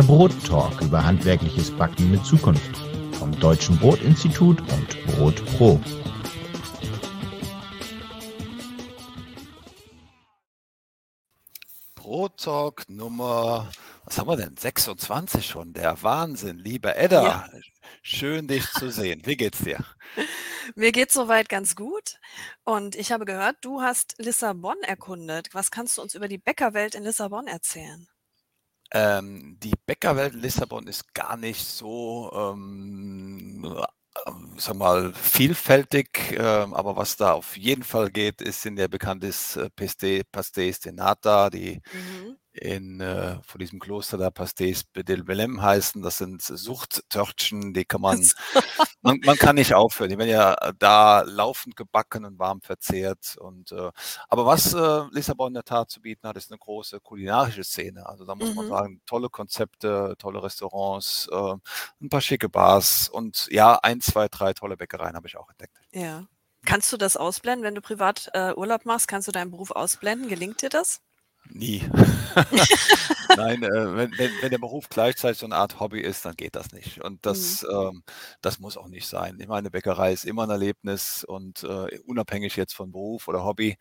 Der Brottalk über handwerkliches Backen mit Zukunft vom Deutschen Brotinstitut und Brot Pro. Brottalk Nummer, was haben wir denn? 26 schon. Der Wahnsinn, liebe Edda. Ja. Schön, dich zu sehen. Wie geht's dir? Mir geht's soweit ganz gut. Und ich habe gehört, du hast Lissabon erkundet. Was kannst du uns über die Bäckerwelt in Lissabon erzählen? Ähm, die Bäckerwelt in Lissabon ist gar nicht so, ähm, ähm, sag mal, vielfältig, ähm, aber was da auf jeden Fall geht, ist in der bekanntes äh, Peste, Pastéis de Nata, die Mhm. In, äh, von diesem Kloster da Pastéis del Belém heißen. Das sind Suchttörtchen, die kann man, man, man kann nicht aufhören. Die werden ja da laufend gebacken und warm verzehrt. Und, äh, aber was äh, Lissabon in der Tat zu bieten hat, ist eine große kulinarische Szene. Also da muss man Mhm. sagen, tolle Konzepte, tolle Restaurants, äh, ein paar schicke Bars und ja, ein, zwei, drei tolle Bäckereien habe ich auch entdeckt. Ja. Kannst du das ausblenden, wenn du privat äh, Urlaub machst? Kannst du deinen Beruf ausblenden? Gelingt dir das? Nie. Nein, äh, wenn, wenn, wenn der Beruf gleichzeitig so eine Art Hobby ist, dann geht das nicht. Und Mhm. das, ähm, das muss auch nicht sein. Ich meine, Bäckerei ist immer ein Erlebnis und äh, unabhängig jetzt von Beruf oder Hobby.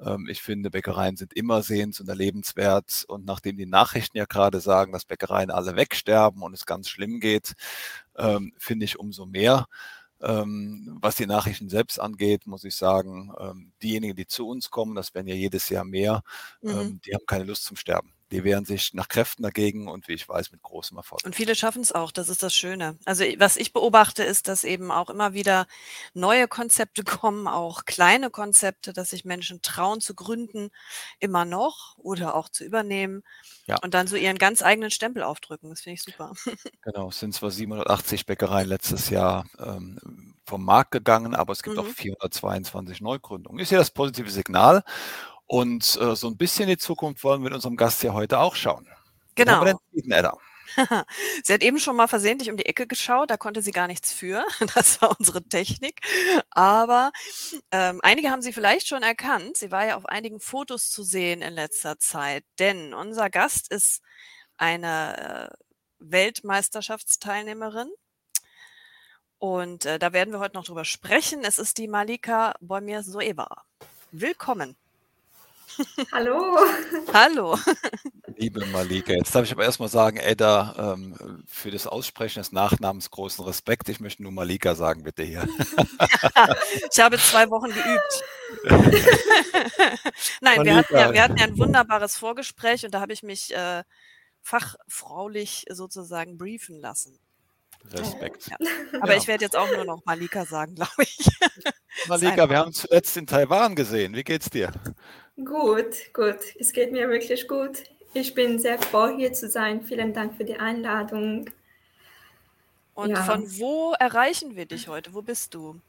Ähm, ich finde, Bäckereien sind immer sehens- und erlebenswert. Und nachdem die Nachrichten ja gerade sagen, dass Bäckereien alle wegsterben und es ganz schlimm geht, ähm, finde ich umso mehr. Ähm, was die Nachrichten selbst angeht, muss ich sagen, ähm, diejenigen, die zu uns kommen, das werden ja jedes Jahr mehr, Mhm. ähm, die haben keine Lust zum Sterben. Die wehren sich nach Kräften dagegen und wie ich weiß, mit großem Erfolg. Und viele schaffen es auch, das ist das Schöne. Also was ich beobachte, ist, dass eben auch immer wieder neue Konzepte kommen, auch kleine Konzepte, dass sich Menschen trauen zu gründen, immer noch oder auch zu übernehmen Ja. und dann so ihren ganz eigenen Stempel aufdrücken. Das finde ich super. Genau, es sind zwar 780 Bäckereien letztes Jahr ähm, vom Markt gegangen, aber es gibt auch Mhm. 422 Neugründungen. Ist ja das positive Signal. Und äh, so ein bisschen in die Zukunft wollen wir mit unserem Gast hier heute auch schauen. Genau. Sie hat eben schon mal versehentlich um die Ecke geschaut, da konnte sie gar nichts für. Das war unsere Technik. Aber ähm, einige haben sie vielleicht schon erkannt. Sie war ja auf einigen Fotos zu sehen in letzter Zeit, denn unser Gast ist eine äh, Weltmeisterschaftsteilnehmerin. Und äh, da werden wir heute noch drüber sprechen. Es ist die Malika Boimir-Soeva. Willkommen. Hallo. Hallo. Liebe Malika, jetzt darf ich aber erstmal sagen, Edda, ähm, für das Aussprechen des Nachnamens großen Respekt. Ich möchte nur Malika sagen, bitte hier. Ich habe zwei Wochen geübt. Nein, wir hatten, ja, wir hatten ja ein wunderbares Vorgespräch und da habe ich mich äh, fachfraulich sozusagen briefen lassen. Respekt. Ja. Aber Ja. ich werde jetzt auch nur noch Malika sagen, glaube ich. Malika, wir haben uns zuletzt in Taiwan gesehen. Wie geht's dir? Gut, gut. Es geht mir wirklich gut. Ich bin sehr froh, hier zu sein. Vielen Dank für die Einladung. Und Ja. von wo erreichen wir dich heute? Wo bist du?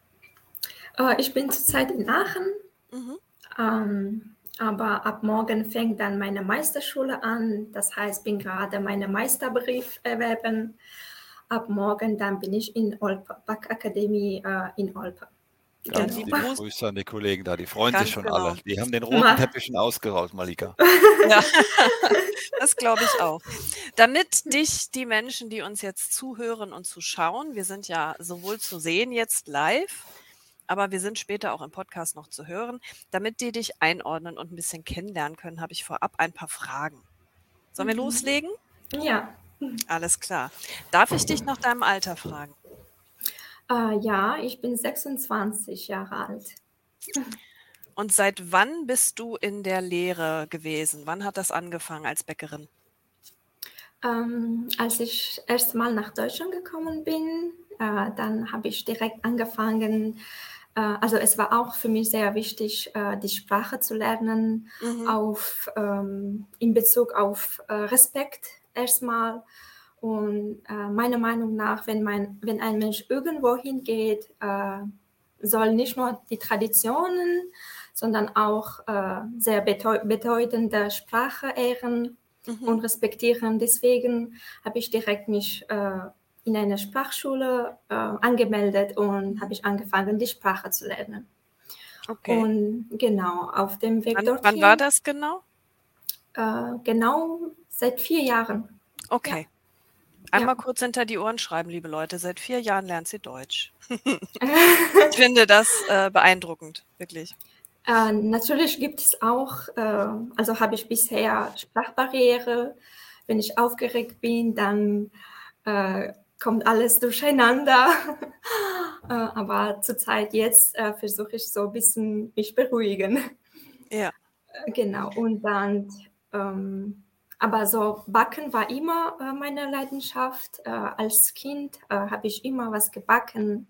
Äh, ich bin zurzeit in Aachen, Mhm. ähm, aber ab morgen fängt dann meine Meisterschule an. Das heißt, bin gerade meinen Meisterbrief erwerben. Ab morgen dann bin ich in Olpe, Backakademie äh, in Olpe. Ganz liebe liebe Gruß. Grüße an die Kollegen da. Die freuen Ganz sich schon genau. alle. Die haben den roten Teppich schon ausgerollt, Malika. Ja, das glaube ich auch. Damit dich die Menschen, die uns jetzt zuhören und zuschauen, wir sind ja sowohl zu sehen jetzt live, aber wir sind später auch im Podcast noch zu hören, damit die dich einordnen und ein bisschen kennenlernen können, habe ich vorab ein paar Fragen. Sollen wir Mhm. loslegen? Ja, Alles klar. Darf ich dich nach deinem Alter fragen? Äh, ja, ich bin 26 Jahre alt. Und seit wann bist du in der Lehre gewesen? Wann hat das angefangen als Bäckerin? Ähm, als ich erst mal nach Deutschland gekommen bin, äh, dann habe ich direkt angefangen. Äh, also es war auch für mich sehr wichtig, äh, die Sprache zu lernen, Mhm. auf, ähm, in Bezug auf äh, Respekt erstmal. Und äh, meiner Meinung nach, wenn, mein, wenn ein Mensch irgendwo hingeht, äh, soll nicht nur die Traditionen, sondern auch äh, sehr bedeu bedeutende Sprache ehren Mhm. und respektieren. Deswegen habe ich direkt mich äh, in eine Sprachschule äh, angemeldet und habe ich angefangen, die Sprache zu lernen. Okay. Und genau, auf dem Weg Wann, dorthin. wann war das genau? Äh, genau seit vier Jahren. Okay. Einmal kurz hinter die Ohren schreiben, liebe Leute. Seit vier Jahren lernt sie Deutsch. ich finde das äh, beeindruckend, wirklich. Äh, natürlich gibt es auch, äh, also habe ich bisher Sprachbarriere. Wenn ich aufgeregt bin, dann äh, kommt alles durcheinander. Äh, aber zurzeit jetzt äh, versuche ich so ein bisschen mich beruhigen. Ja. Genau. Und dann, ähm, aber so Backen war immer meine Leidenschaft. als Kind habe ich immer was gebacken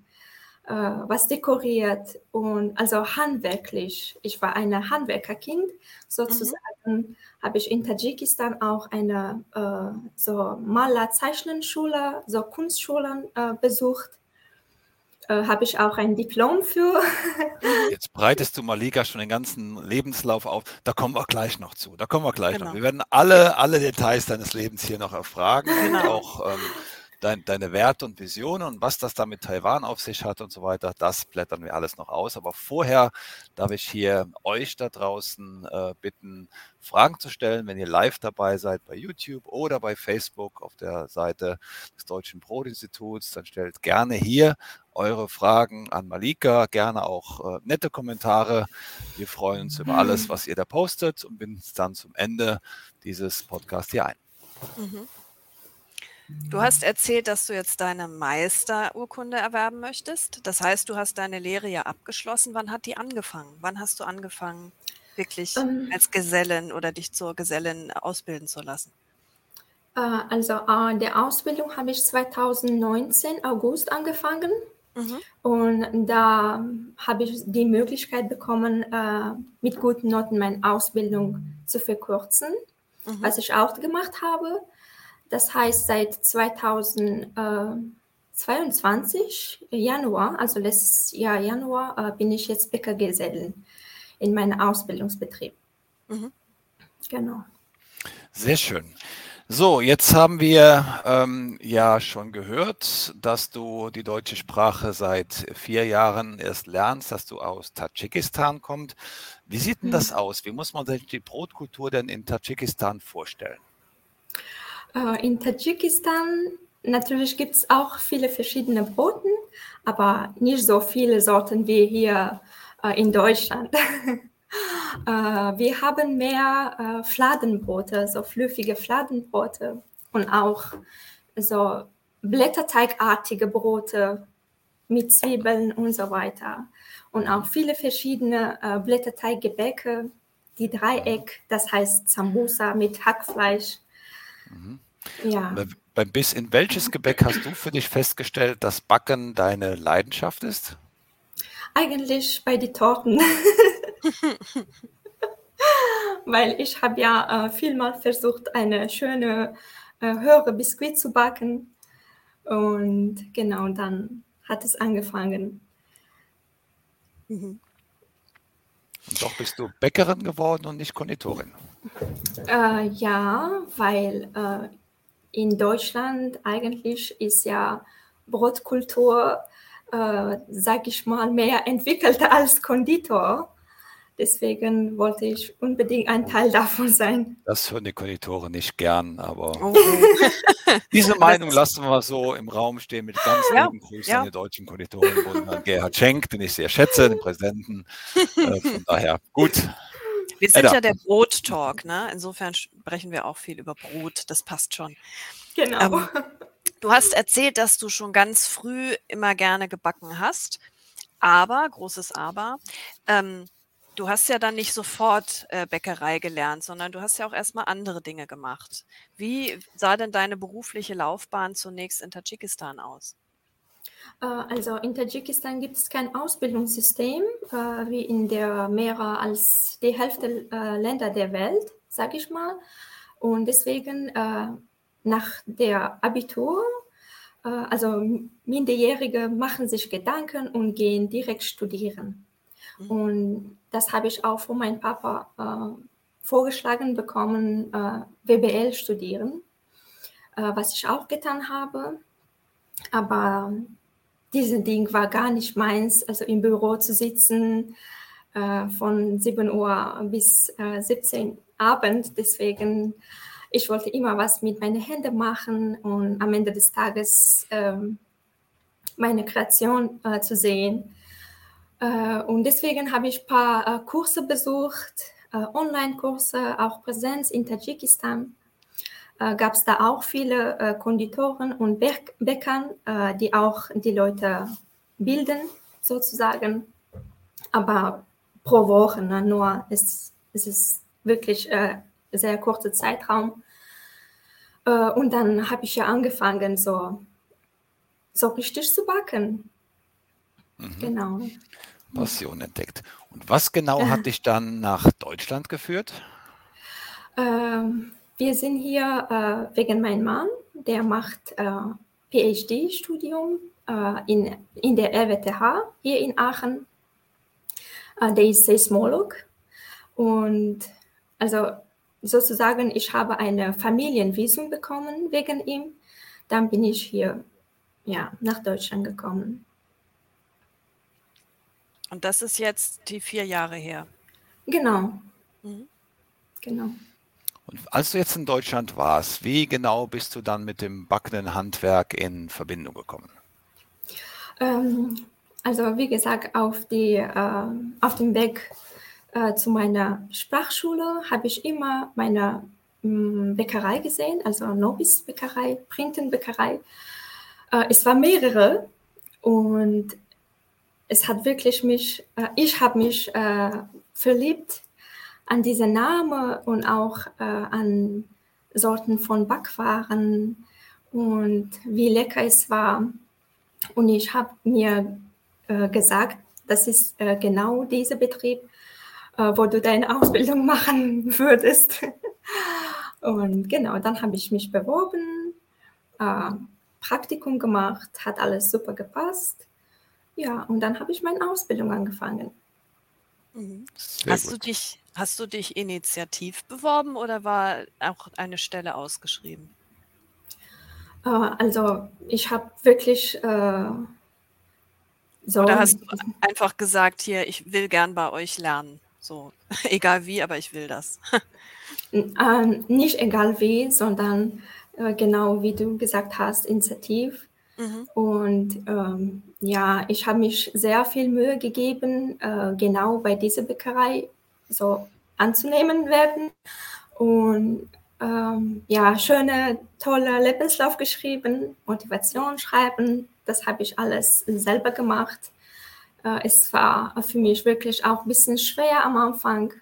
äh, was dekoriert und also handwerklich. Ich war ein Handwerkerkind sozusagen. Mhm. Habe ich in Tadschikistan auch eine äh, so Maler-Zeichnenschule, so Kunstschulen äh, besucht. Äh, habe ich auch ein Diplom für. Jetzt breitest du Malika schon den ganzen Lebenslauf auf. Da kommen wir gleich noch zu. Da kommen wir gleich genau. noch. Wir werden alle, alle Details deines Lebens hier noch erfragen genau. und auch ähm, dein, deine Werte und Visionen und was das da mit Taiwan auf sich hat und so weiter, das blättern wir alles noch aus. Aber vorher darf ich hier euch da draußen äh, bitten, Fragen zu stellen, wenn ihr live dabei seid bei YouTube oder bei Facebook auf der Seite des Deutschen Brotinstituts, dann stellt gerne hier eure Fragen an Malika, gerne auch äh, nette Kommentare. Wir freuen uns über alles, was ihr da postet und binden es dann zum Ende dieses Podcasts hier ein. Mhm. Du hast erzählt, dass du jetzt deine Meisterurkunde erwerben möchtest. Das heißt, du hast deine Lehre ja abgeschlossen. Wann hat die angefangen? Wann hast du angefangen, wirklich ähm, als Gesellin oder dich zur Gesellin ausbilden zu lassen? Äh, also äh, der Ausbildung habe ich 2019 August angefangen. Mhm. Und da habe ich die Möglichkeit bekommen, äh, mit guten Noten meine Ausbildung zu verkürzen, mhm. was ich auch gemacht habe. Das heißt, seit 2022, Januar, also letztes Jahr Januar, äh, bin ich jetzt Bäckergesellin in meinem Ausbildungsbetrieb. Mhm. Genau. Sehr schön. So, jetzt haben wir ähm, ja schon gehört, dass du die deutsche Sprache seit vier Jahren erst lernst, dass du aus Tadschikistan kommst. Wie sieht denn das mhm. aus? Wie muss man sich die Brotkultur denn in Tadschikistan vorstellen? Äh, in Tadschikistan natürlich gibt es auch viele verschiedene Broten, aber nicht so viele Sorten wie hier äh, in Deutschland. äh, wir haben mehr Fladenbrote, so flüffige Fladenbrote und auch so blätterteigartige Brote mit Zwiebeln und so weiter. Und auch viele verschiedene äh, Blätterteiggebäcke, die Dreieck, das heißt Sambusa mit Hackfleisch. Mhm. Ja. Beim Biss, in welches Gebäck hast du für dich festgestellt, dass Backen deine Leidenschaft ist? Eigentlich bei den Torten. Weil ich habe ja äh, vielmal versucht, eine schöne, äh, höhere Biskuit zu backen. Und genau, dann hat es angefangen. Mhm. Und doch bist du Bäckerin geworden und nicht Konditorin. Äh, ja, weil äh, in Deutschland eigentlich ist ja Brotkultur, äh, sag ich mal, mehr entwickelt als Konditor. Deswegen wollte ich unbedingt ein Teil davon sein. Das hören die Konditoren nicht gern, aber oh. oh. diese Meinung lassen wir so im Raum stehen mit ganz ja, lieben Grüßen ja. an die deutschen Konditoren und an Gerhard Schenk, den ich sehr schätze, den Präsidenten. Äh, von daher, gut. Wir sind Edda. ja der Brot-Talk, ne? Insofern sprechen wir auch viel über Brot, das passt schon. Genau. Ähm, du hast erzählt, dass du schon ganz früh immer gerne gebacken hast, aber, großes Aber, ähm, du hast ja dann nicht sofort äh, Bäckerei gelernt, sondern du hast ja auch erstmal andere Dinge gemacht. Wie sah denn deine berufliche Laufbahn zunächst in Tadschikistan aus? Äh, also in Tadschikistan gibt es kein Ausbildungssystem äh, wie in der mehr als die Hälfte äh, Länder der Welt, sage ich mal. Und deswegen nach der Abitur, also Minderjährige machen sich Gedanken und gehen direkt studieren. Mhm. Und das habe ich auch von meinem Papa vorgeschlagen bekommen, WBL studieren, was ich auch getan habe. Aber dieses Ding war gar nicht meins, also im Büro zu sitzen äh, von 7 Uhr bis äh, 17 Uhr Abend. Deswegen ich wollte immer was mit meinen Händen machen und am Ende des Tages ähm, meine Kreation äh, zu sehen. Äh, und deswegen habe ich ein paar äh, Kurse besucht, äh, Online-Kurse, auch Präsenz in Tadschikistan. Äh, Gab es da auch viele äh, Konditoren und Bäckern, die auch die Leute bilden, sozusagen. Aber pro Woche, ne? nur es, es ist wirklich äh, sehr kurzer Zeitraum. Äh, und dann habe ich ja angefangen, so, so richtig zu backen. Mhm. Genau. Passion entdeckt. Und was genau hat dich dann nach Deutschland geführt? Ähm, wir sind hier äh, wegen meinem Mann, der macht äh, PhD-Studium äh, in, in der RWTH hier in Aachen. Äh, der ist Seismolog und also sozusagen, ich habe eine Familienvisum bekommen wegen ihm. Dann bin ich hier ja, nach Deutschland gekommen. Und das ist jetzt die vier Jahre her. Genau. Mhm. Genau. Und als du jetzt in Deutschland warst, wie genau bist du dann mit dem backenden Handwerk in Verbindung gekommen? Ähm, also wie gesagt, auf, die, äh, auf dem Weg äh, zu meiner Sprachschule habe ich immer meine mh, mm, Bäckerei gesehen, also Nobis Bäckerei, Printen Bäckerei. Äh, es waren mehrere und es hat wirklich mich, äh, ich habe mich äh, verliebt an diese Namen und auch äh, an Sorten von Backwaren und wie lecker es war. Und ich habe mir äh, gesagt, das ist äh, genau dieser Betrieb, äh, wo du deine Ausbildung machen würdest. und genau, dann habe ich mich beworben, äh, Praktikum gemacht, hat alles super gepasst. Ja, und dann habe ich meine Ausbildung angefangen. Mhm. Hast du, dich, hast du dich initiativ beworben oder war auch eine Stelle ausgeschrieben? Äh, also ich habe wirklich äh, so. Oder hast du einfach gesagt, hier, ich will gern bei euch lernen? So, egal wie, aber ich will das. äh, nicht egal wie, sondern äh, genau wie du gesagt hast, Initiativ. Mhm. Und ähm, ja, ich habe mich sehr viel Mühe gegeben, äh, genau bei dieser Bäckerei so anzunehmen werden. Und ähm, ja, schöne, tolle Lebenslauf geschrieben, Motivation schreiben. Das habe ich alles selber gemacht. Äh, es war für mich wirklich auch ein bisschen schwer am Anfang,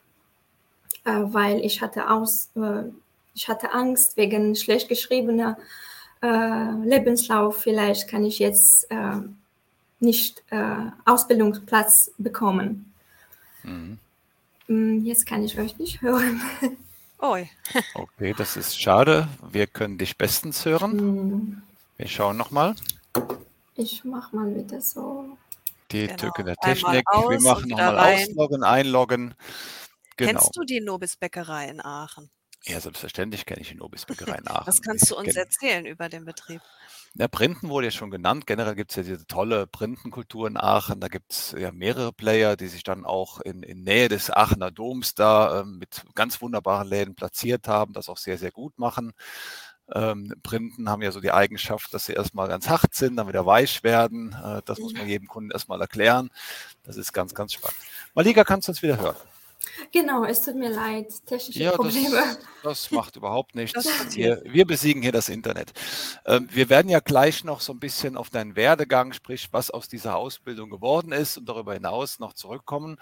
äh, weil ich hatte, aus, äh, ich hatte Angst wegen schlecht geschriebener äh, Lebenslauf. Vielleicht kann ich jetzt äh, nicht äh, Ausbildungsplatz bekommen. Mhm. Mm, jetzt kann ich euch nicht hören. Oi. okay, das ist schade. Wir können dich bestens hören. Mhm. Wir schauen nochmal. Ich mache mal wieder so. Die genau. Tücke der Technik. Wir machen nochmal ausloggen, einloggen. Genau. Kennst du die Nobis Bäckerei in Aachen? Ja, selbstverständlich kenne ich die Nobis Bäckerei in Aachen. Was kannst du uns erzählen über den Betrieb? Ja, Printen wurde ja schon genannt. Generell gibt es ja diese tolle Printenkultur in Aachen. Da gibt es ja mehrere Player, die sich dann auch in, in Nähe des Aachener Doms da ähm, mit ganz wunderbaren Läden platziert haben, das auch sehr, sehr gut machen. Ähm, Printen haben ja so die Eigenschaft, dass sie erstmal ganz hart sind, dann wieder weich werden. Äh, das muss man jedem Kunden erstmal erklären. Das ist ganz, ganz spannend. Malika, kannst du uns wieder hören? Genau, es tut mir leid, technische ja, Probleme. Das, das macht überhaupt nichts. Wir, wir, besiegen hier das Internet. Ähm, wir werden ja gleich noch so ein bisschen auf deinen Werdegang, sprich, was aus dieser Ausbildung geworden ist und darüber hinaus noch zurückkommen.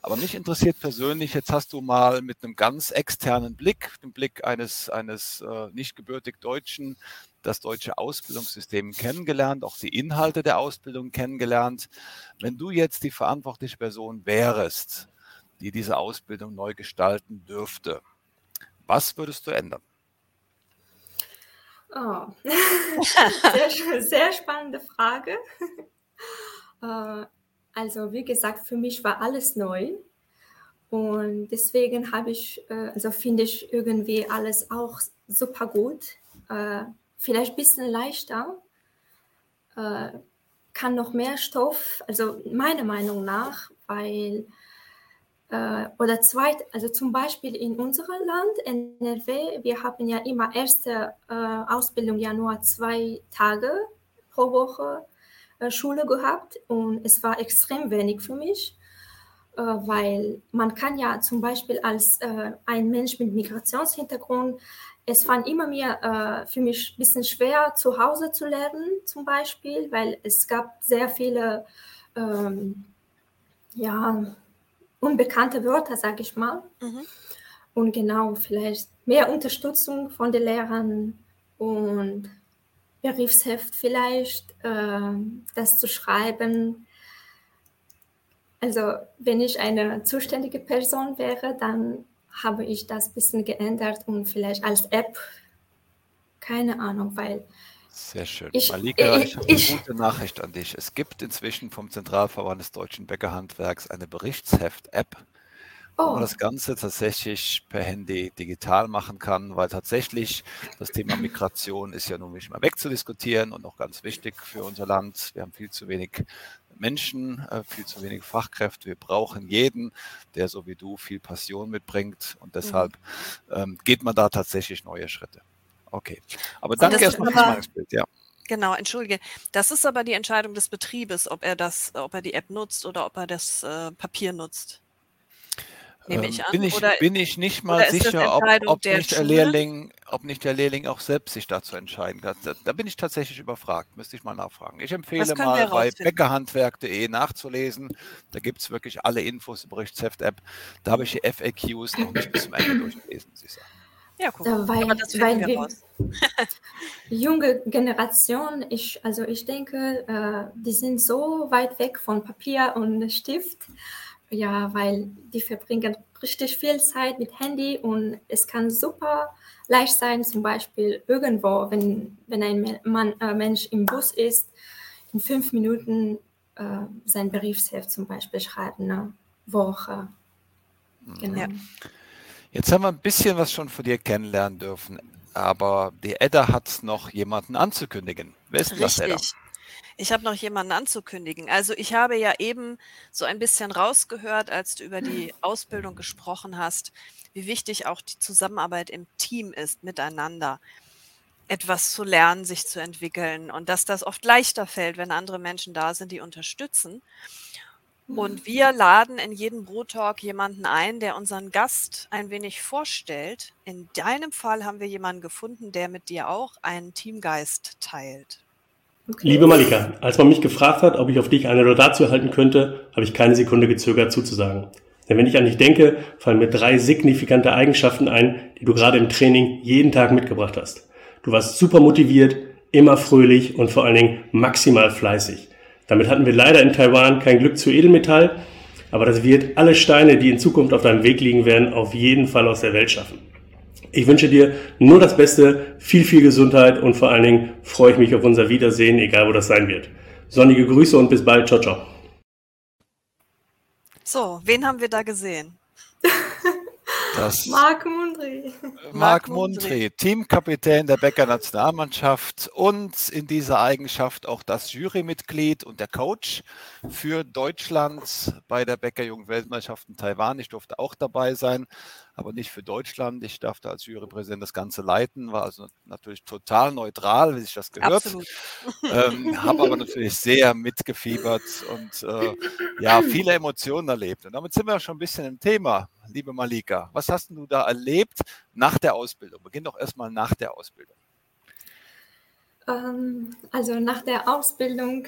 Aber mich interessiert persönlich, jetzt hast du mal mit einem ganz externen Blick, dem Blick eines, eines äh, nicht gebürtig Deutschen, das deutsche Ausbildungssystem kennengelernt, auch die Inhalte der Ausbildung kennengelernt. Wenn du jetzt die verantwortliche Person wärst, die diese Ausbildung neu gestalten dürfte. Was würdest du ändern? Oh. sehr, sehr spannende Frage. Äh, also wie gesagt, für mich war alles neu und deswegen habe ich, äh, also finde ich irgendwie alles auch super gut. Äh, vielleicht ein bisschen leichter, kann noch mehr Stoff, also meiner Meinung nach, weil oder zwei, also zum Beispiel in unserem Land, NRW, wir haben ja immer erste äh, Ausbildung ja nur zwei Tage pro Woche äh, Schule gehabt und es war extrem wenig für mich, äh, weil man kann ja zum Beispiel als äh, ein Mensch mit Migrationshintergrund, es war immer äh, für mich ein bisschen schwer zu Hause zu lernen zum Beispiel, weil es gab sehr viele ähm, ja, unbekannte Wörter, sage ich mal. Mhm. Und genau, vielleicht mehr Unterstützung von den Lehrern und Berufsheft vielleicht, äh, das zu schreiben. Also wenn ich eine zuständige Person wäre, dann habe ich das ein bisschen geändert und vielleicht als App, keine Ahnung, weil sehr schön. Ich, Malika, ich, ich habe eine gute Nachricht an dich. Es gibt inzwischen vom Zentralverband des deutschen Bäckerhandwerks eine Berichtsheft-App, oh. wo man oh. das Ganze tatsächlich per Handy digital machen kann, weil tatsächlich das Thema Migration ist ja nun nicht mehr wegzudiskutieren und auch ganz wichtig für unser Land. Wir haben viel zu wenig Menschen, äh, viel zu wenig Fachkräfte. Wir brauchen jeden, der so wie du viel Passion mitbringt und deshalb mhm. ähm, geht man da tatsächlich neue Schritte. Okay. Aber danke erstmal fürs Meinungsbild, ja. Genau, entschuldige. Das ist aber die Entscheidung des Betriebes, ob er das, ob er die App nutzt oder ob er das äh, Papier nutzt. Nehme ähm, ich an. Bin ich, oder, bin ich nicht mal sicher, ob, ob, nicht der Lehrling, ob nicht der Lehrling auch selbst sich dazu entscheiden kann. Da, da bin ich tatsächlich überfragt, müsste ich mal nachfragen. Ich empfehle mal bei bäckerhandwerk.de nachzulesen. Da gibt es wirklich alle Infos über Berichtsheft-App. Da habe ich die FAQs noch nicht bis zum Ende durchgelesen, muss ich sagen. Ja, guck mal. weil, weil wir, junge Generation, ich, also ich denke, äh, die sind so weit weg von Papier und Stift, ja, weil die verbringen richtig viel Zeit mit Handy und es kann super leicht sein, zum Beispiel irgendwo, wenn, wenn ein Mann, äh, Mensch im Bus ist, in fünf Minuten äh, sein Briefsheft zum Beispiel schreiben, ne? Woche. Genau. Ja. Jetzt haben wir ein bisschen was schon von dir kennenlernen dürfen, aber die Edda hat noch jemanden anzukündigen. Wer ist das, Edda? Ich habe noch jemanden anzukündigen. Also ich habe ja eben so ein bisschen rausgehört, als du über die Ausbildung gesprochen hast, wie wichtig auch die Zusammenarbeit im Team ist, miteinander etwas zu lernen, sich zu entwickeln und dass das oft leichter fällt, wenn andere Menschen da sind, die unterstützen. Und wir laden in jeden Brottalk jemanden ein, der unseren Gast ein wenig vorstellt. In deinem Fall haben wir jemanden gefunden, der mit dir auch einen Teamgeist teilt. Liebe Malika, als man mich gefragt hat, ob ich auf dich eine Rodatio erhalten könnte, habe ich keine Sekunde gezögert zuzusagen. Denn wenn ich an dich denke, fallen mir drei signifikante Eigenschaften ein, die du gerade im Training jeden Tag mitgebracht hast. Du warst super motiviert, immer fröhlich und vor allen Dingen maximal fleißig. Damit hatten wir leider in Taiwan kein Glück zu Edelmetall, aber das wird alle Steine, die in Zukunft auf deinem Weg liegen werden, auf jeden Fall aus der Welt schaffen. Ich wünsche dir nur das Beste, viel, viel Gesundheit und vor allen Dingen freue ich mich auf unser Wiedersehen, egal wo das sein wird. Sonnige Grüße und bis bald. Ciao, ciao. So, wen haben wir da gesehen? Das Marc Mundry. Marc Mundry, Teamkapitän der Becker Nationalmannschaft und in dieser Eigenschaft auch das Jurymitglied und der Coach für Deutschland bei der Becker Jugendweltmeisterschaft in Taiwan. Ich durfte auch dabei sein, aber nicht für Deutschland. Ich darf als Jurypräsident das Ganze leiten, war also natürlich total neutral, wie sich das gehört. Ähm, Habe aber natürlich sehr mitgefiebert und äh, ja, viele Emotionen erlebt. Und damit sind wir schon ein bisschen im Thema, liebe Malika. Was hast du da erlebt nach der Ausbildung? Beginn doch erstmal nach der Ausbildung. Ähm, also nach der Ausbildung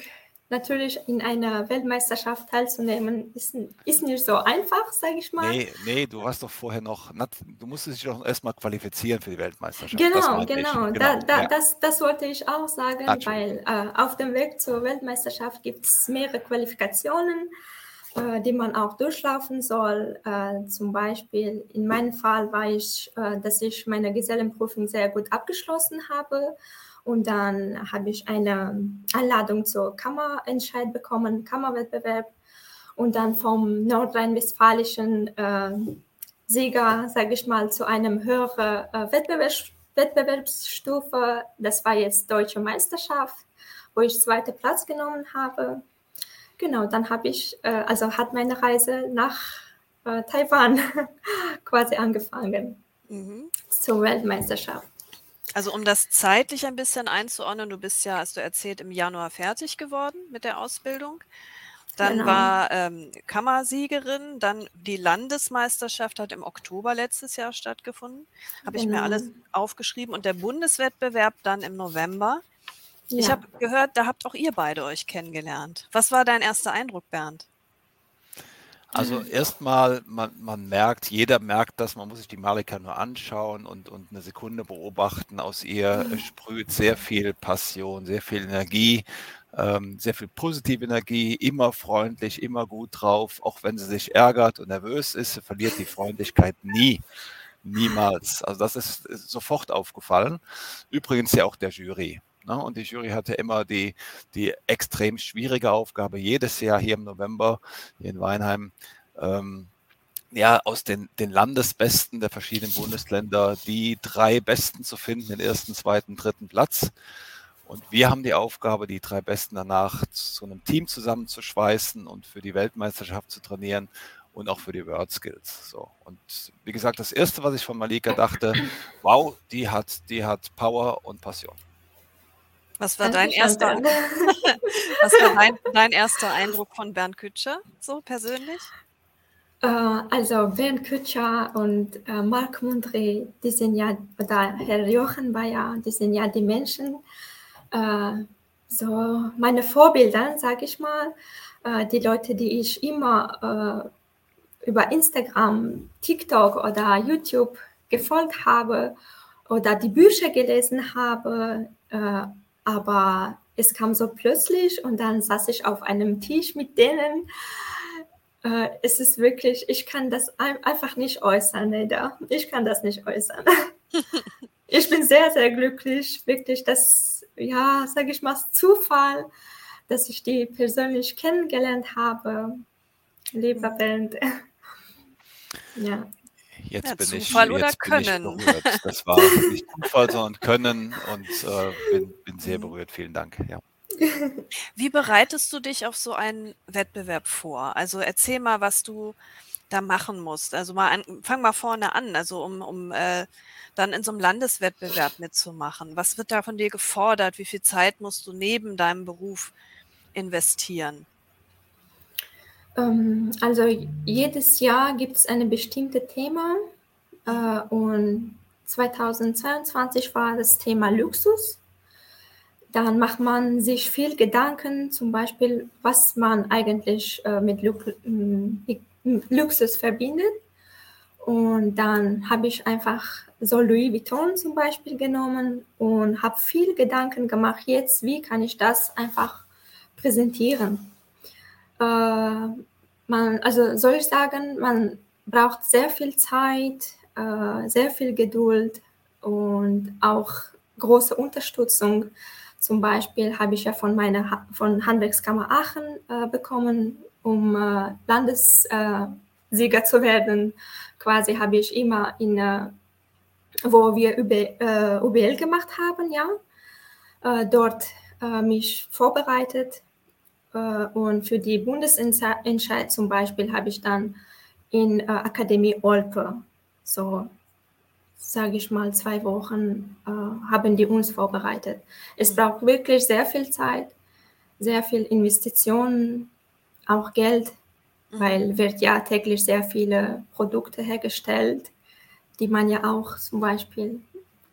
natürlich in einer Weltmeisterschaft teilzunehmen, ist, ist nicht so einfach, sage ich mal. Nee, nee, du hast doch vorher noch, du musstest dich doch erstmal qualifizieren für die Weltmeisterschaft. Genau, genau, da, da, ja. das, das wollte ich auch sagen, weil äh, auf dem Weg zur Weltmeisterschaft gibt es mehrere Qualifikationen, äh, die man auch durchlaufen soll. Äh, zum Beispiel in meinem Fall war ich, äh, dass ich meine Gesellenprüfung sehr gut abgeschlossen habe und dann habe ich eine Einladung zur Kammerentscheid bekommen, Kammerwettbewerb. Und dann vom nordrhein-westfälischen äh, Sieger, sage ich mal, zu einem höheren äh, Wettbewerbs Wettbewerbsstufe. Das war jetzt Deutsche Meisterschaft, wo ich zweiten Platz genommen habe. Genau, dann habe ich, äh, also hat meine Reise nach äh, Taiwan quasi angefangen mhm. zur Weltmeisterschaft. Also um das zeitlich ein bisschen einzuordnen, du bist ja, hast du erzählt, im Januar fertig geworden mit der Ausbildung. Dann genau. war ähm, Kammersiegerin, dann die Landesmeisterschaft hat im Oktober letztes Jahr stattgefunden. Habe ich genau. mir alles aufgeschrieben und der Bundeswettbewerb dann im November. Ja. Ich habe gehört, da habt auch ihr beide euch kennengelernt. Was war dein erster Eindruck, Bernd? Also erstmal, man, man merkt, jeder merkt das, man muss sich die Malika nur anschauen und, und eine Sekunde beobachten. Aus ihr mhm. sprüht sehr viel Passion, sehr viel Energie, ähm, sehr viel positive Energie, immer freundlich, immer gut drauf. Auch wenn sie sich ärgert und nervös ist, verliert die Freundlichkeit nie. Niemals. Also das ist, ist sofort aufgefallen. Übrigens ja auch der Jury. Ne? Und die Jury hatte immer die, die extrem schwierige Aufgabe, jedes Jahr hier im November hier in Weinheim, ähm, ja, aus den, den Landesbesten der verschiedenen Bundesländer die drei Besten zu finden, den ersten, zweiten, dritten Platz. Und wir haben die Aufgabe, die drei Besten danach zu einem Team zusammenzuschweißen und für die Weltmeisterschaft zu trainieren und auch für die World Skills. So. Und wie gesagt, das erste, was ich von Malika dachte, wow, die hat, die hat Power und Passion. Was war, dein erster, was war dein, dein erster Eindruck von Bernd Kütscher, so persönlich? Äh, also Bernd Kütscher und äh, Marc Mundre, die sind ja, oder Herr Jochen Bayer, die sind ja die Menschen, äh, so meine Vorbilder, sage ich mal, äh, die Leute, die ich immer über Instagram, TikTok oder YouTube gefolgt habe oder die Bücher gelesen habe, aber es kam so plötzlich und dann saß ich auf einem Tisch mit denen. Äh, es ist wirklich, ich kann das einfach nicht äußern, Neda. Ich kann das nicht äußern. ich bin sehr, sehr glücklich, wirklich, dass, ja, sage ich mal, Zufall, dass ich die persönlich kennengelernt habe. Lieber Band. ja. Jetzt ja, bin Zufall ich, oder jetzt Können. Ich berührt. Das war nicht Zufall, sondern Können und äh, bin, bin, sehr mhm. berührt. Vielen Dank. Ja. Wie bereitest du dich auf so einen Wettbewerb vor? Also erzähl mal, was du da machen musst. Also mal an, fang mal vorne an, also um, um äh, dann in so einem Landeswettbewerb mitzumachen. Was wird da von dir gefordert? Wie viel Zeit musst du neben deinem Beruf investieren? Ähm, also jedes Jahr gibt es ein bestimmtes Thema äh, und 2022 war das Thema Luxus. Dann macht man sich viel Gedanken, zum Beispiel, was man eigentlich äh, mit Luxus verbindet. Und dann habe ich einfach so Louis Vuitton zum Beispiel genommen und habe viel Gedanken gemacht, jetzt, wie kann ich das einfach präsentieren. Äh, man, also soll ich sagen, man braucht sehr viel Zeit, äh, sehr viel Geduld und auch große Unterstützung. Zum Beispiel habe ich ja von meiner von Handwerkskammer Aachen äh, bekommen, um äh, Landessieger zu werden. Quasi habe ich immer in, äh, wo wir UB, äh, UBL gemacht haben, ja, äh, dort mich vorbereitet äh, und für die Bundesentscheid zum Beispiel habe ich dann in äh, Akademie Olpe, so sage ich mal, zwei Wochen äh, haben die uns vorbereitet. Es mhm. braucht wirklich sehr viel Zeit, sehr viel Investitionen, auch Geld, mhm. weil wird ja täglich sehr viele Produkte hergestellt, die man ja auch zum Beispiel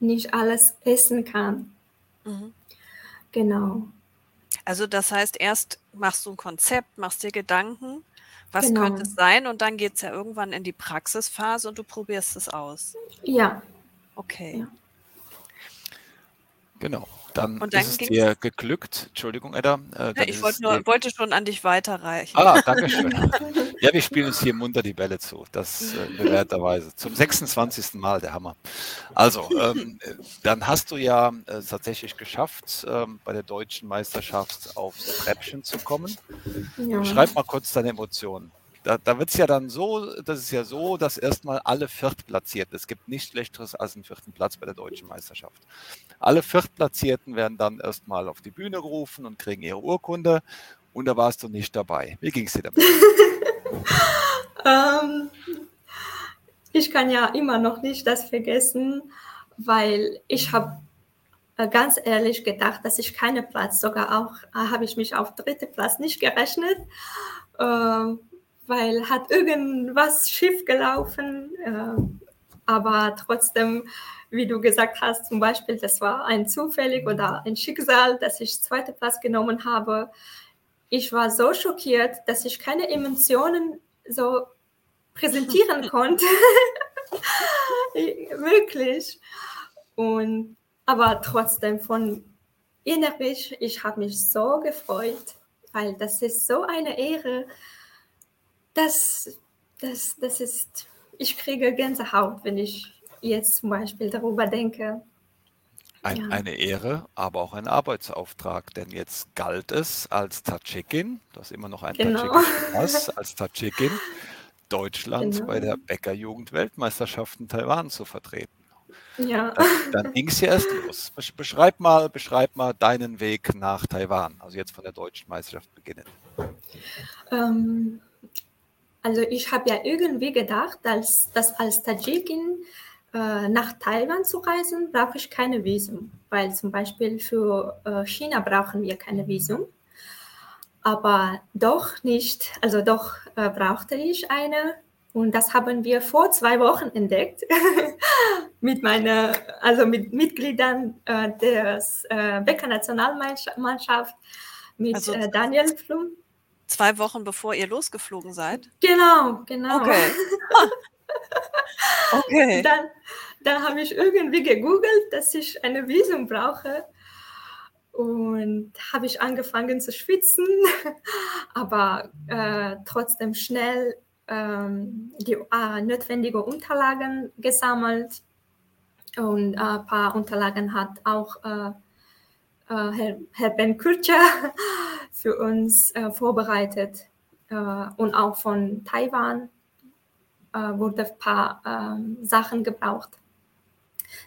nicht alles essen kann. Mhm. Genau. Also das heißt, erst machst du ein Konzept, machst dir Gedanken, was genau. könnte es sein und dann geht es ja irgendwann in die Praxisphase und du probierst es aus. Ja. Okay. Ja. Genau. Dann, und dann ist es dir geglückt. Entschuldigung, Edda. Äh, ja, ich wollte, nur, wollte, schon an dich weiterreichen. Ah, danke schön. ja, wir spielen uns hier munter die Bälle zu. Das äh, bewährterweise. Zum 26. Mal, der Hammer. Also, ähm, dann hast du ja äh, tatsächlich geschafft, ähm, bei der deutschen Meisterschaft aufs Treppchen zu kommen. Ja. Schreib mal kurz deine Emotionen da, da wird es ja dann so, das ist ja so, dass erstmal alle Viertplatzierten, es gibt nichts Schlechteres als einen vierten Platz bei der deutschen Meisterschaft. Alle Viertplatzierten werden dann erstmal auf die Bühne gerufen und kriegen ihre Urkunde und da warst du nicht dabei. Wie ging es dir damit? ähm, ich kann ja immer noch nicht das vergessen, weil ich habe äh, ganz ehrlich gedacht, dass ich keinen Platz, sogar auch äh, habe ich mich auf dritte Platz nicht gerechnet, äh, weil hat irgendwas schief gelaufen, äh, aber trotzdem, wie du gesagt hast, zum Beispiel, das war ein zufällig oder ein Schicksal, dass ich zweite Platz genommen habe. Ich war so schockiert, dass ich keine Emotionen so präsentieren konnte. Wirklich. Und aber trotzdem von innerlich, ich habe mich so gefreut, weil das ist so eine Ehre, dass das, das ist, ich kriege Gänsehaut, wenn ich jetzt zum Beispiel darüber denke. Ein, ja. Eine Ehre, aber auch ein Arbeitsauftrag, denn jetzt galt es als Tadschikin, das ist immer noch ein genau. Tadschikin als Tadschikin, Deutschland genau. bei der Bäckerjugend-Weltmeisterschaft in Taiwan zu vertreten. Ja. Dann, dann ging es ja erst los. Beschreib mal, beschreib mal deinen Weg nach Taiwan, also jetzt von der deutschen Meisterschaft beginnen. Ähm, also ich habe ja irgendwie gedacht, dass, dass als Tadschikin äh, nach Taiwan zu reisen, brauche ich keine Visum, weil zum Beispiel für äh, China brauchen wir keine Visum. Aber doch nicht, also doch äh, brauchte ich eine und das haben wir vor zwei Wochen entdeckt mit meiner, also mit Mitgliedern äh, der äh, Becker Nationalmannschaft, mit also, äh, Daniel Flum. Zwei Wochen bevor ihr losgeflogen seid? Genau, genau. Okay. okay. Dann, dann habe ich irgendwie gegoogelt, dass ich eine Visum brauche. Und habe ich angefangen zu schwitzen, aber äh, trotzdem schnell ähm, die äh, notwendigen Unterlagen gesammelt. Und ein paar Unterlagen hat auch äh, Herr, Herr, Ben Kürcher für uns äh, vorbereitet. und auch von Taiwan wurde ein paar ähm, Sachen gebraucht.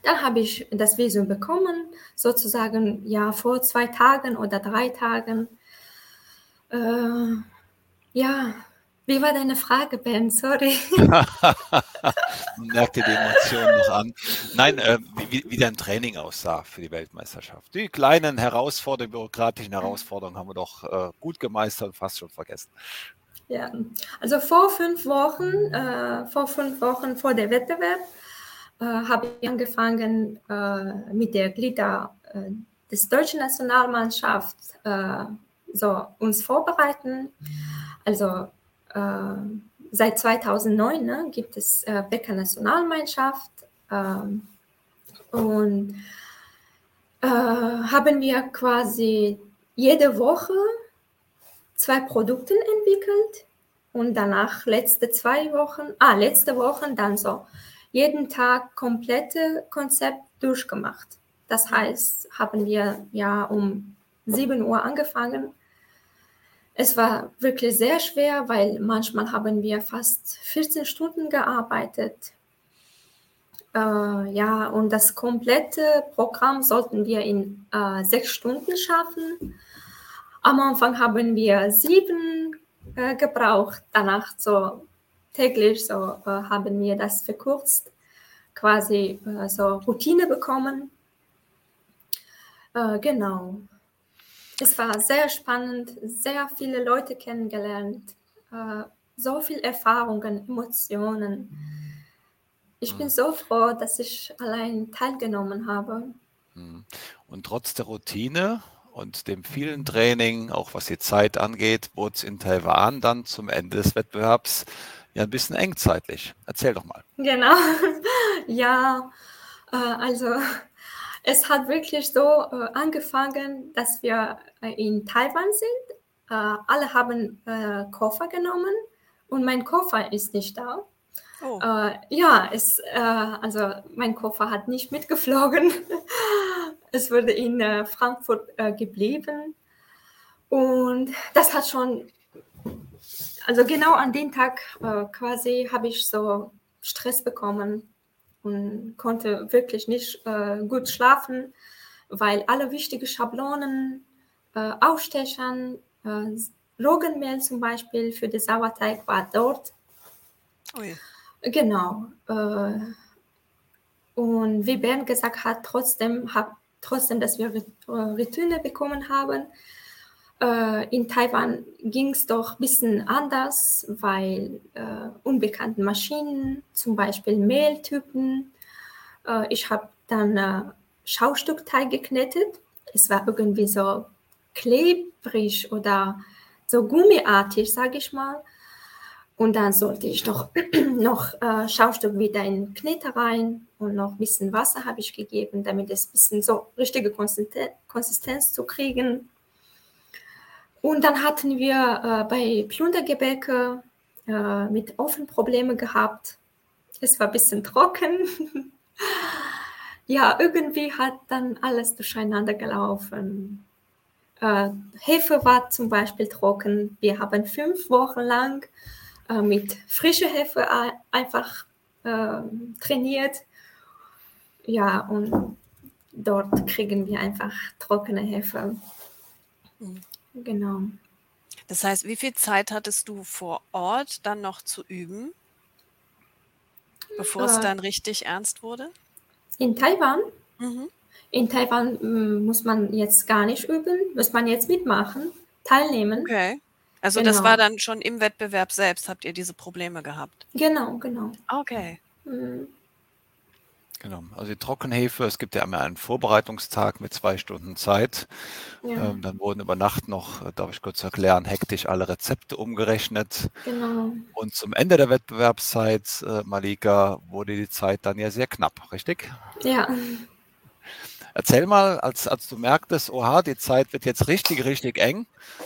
Dann habe ich das Visum bekommen, sozusagen ja vor zwei Tagen oder drei Tagen. Äh, ja, wie war deine Frage, Ben? Sorry. Merkt ihr die Emotionen noch an? Nein, äh, wie, wie dein Training aussah für die Weltmeisterschaft. Die kleinen Herausforderungen, bürokratischen Herausforderungen haben wir doch äh, gut gemeistert und fast schon vergessen. Ja, also vor fünf Wochen, äh, vor fünf Wochen vor der Wettbewerb, äh, habe ich angefangen äh, mit der Glieder äh, des deutschen Nationalmannschaft so uns vorbereiten. Also seit 2009 ne, gibt es äh, Bäcker Nationalmannschaft ähm, und äh, haben wir quasi jede Woche zwei Produkte entwickelt und danach letzte zwei Wochen, ah, letzte Woche dann so jeden Tag komplette Konzept durchgemacht. Das heißt, haben wir ja um 7 Uhr angefangen. Es war wirklich sehr schwer, weil manchmal haben wir fast 14 Stunden gearbeitet. Äh, ja, und das komplette Programm sollten wir in äh, sechs Stunden schaffen. Am Anfang haben wir sieben äh, gebraucht, danach so täglich so äh, haben wir das verkürzt, quasi äh, so Routine bekommen. Äh, genau. Es war sehr spannend, sehr viele Leute kennengelernt, äh, so viel Erfahrungen, Emotionen. Ich bin so froh, dass ich allein teilgenommen habe. Hm. Und trotz der Routine und dem vielen Training, auch was die Zeit angeht, wurde es in Taiwan dann zum Ende des Wettbewerbs ja ein bisschen eng zeitlich. Erzähl doch mal. Genau. Ja, äh, also es hat wirklich so äh, angefangen, dass wir in Taiwan sind. alle haben Koffer genommen und mein Koffer ist nicht da. Oh. ja, es, also mein Koffer hat nicht mitgeflogen. es wurde in Frankfurt geblieben. Und das hat schon also genau an dem Tag äh, quasi habe ich so Stress bekommen und konnte wirklich nicht äh, gut schlafen, weil alle wichtigen Schablonen, äh, Aufstechern, äh, Roggenmehl zum Beispiel für den Sauerteig war dort Ui. Genau. Äh, und wie Bernd gesagt hat, trotzdem, hat, trotzdem dass wir Returne bekommen haben, äh, in Taiwan ging es doch ein bisschen anders, weil äh, unbekannte Maschinen, zum Beispiel Mehltypen, äh, ich habe dann äh, Schaustückteig geknetet. Es war irgendwie so klebrig oder so gummiartig, sage ich mal. Und dann sollte ich doch noch äh, Schaustück wieder in den Kneter rein und noch ein bisschen Wasser habe ich gegeben, damit es ein bisschen so richtige Konsistenz zu kriegen. Und dann hatten wir äh, bei Plundergebäcke äh, mit Ofen Probleme gehabt. Es war ein bisschen trocken. ja, irgendwie hat dann alles durcheinander gelaufen. Äh, Hefe war zum Beispiel trocken. Wir haben fünf Wochen lang äh, mit frischer Hefe einfach äh, trainiert. Ja, und dort kriegen wir einfach trockene Hefe. Mhm. Genau. Das heißt, wie viel Zeit hattest du vor Ort dann noch zu üben, bevor es Äh, dann richtig ernst wurde? in Taiwan, Mhm. In Taiwan mm, muss man jetzt gar nicht üben, muss man jetzt mitmachen, teilnehmen. Okay. Also das war Genau. dann schon im Wettbewerb selbst, habt ihr diese Probleme gehabt? Genau, genau. Okay. Mm, Genau. Also die Trockenhefe, es gibt ja einmal einen Vorbereitungstag mit zwei Stunden Zeit. Ja, Ähm, dann wurden über Nacht noch, äh, darf ich kurz erklären, hektisch alle Rezepte umgerechnet. genau. Und zum Ende der Wettbewerbszeit, äh, Malika, wurde die Zeit dann ja sehr knapp, richtig? Ja, Erzähl mal, als, als du merktest, oha, die Zeit wird jetzt richtig, richtig eng,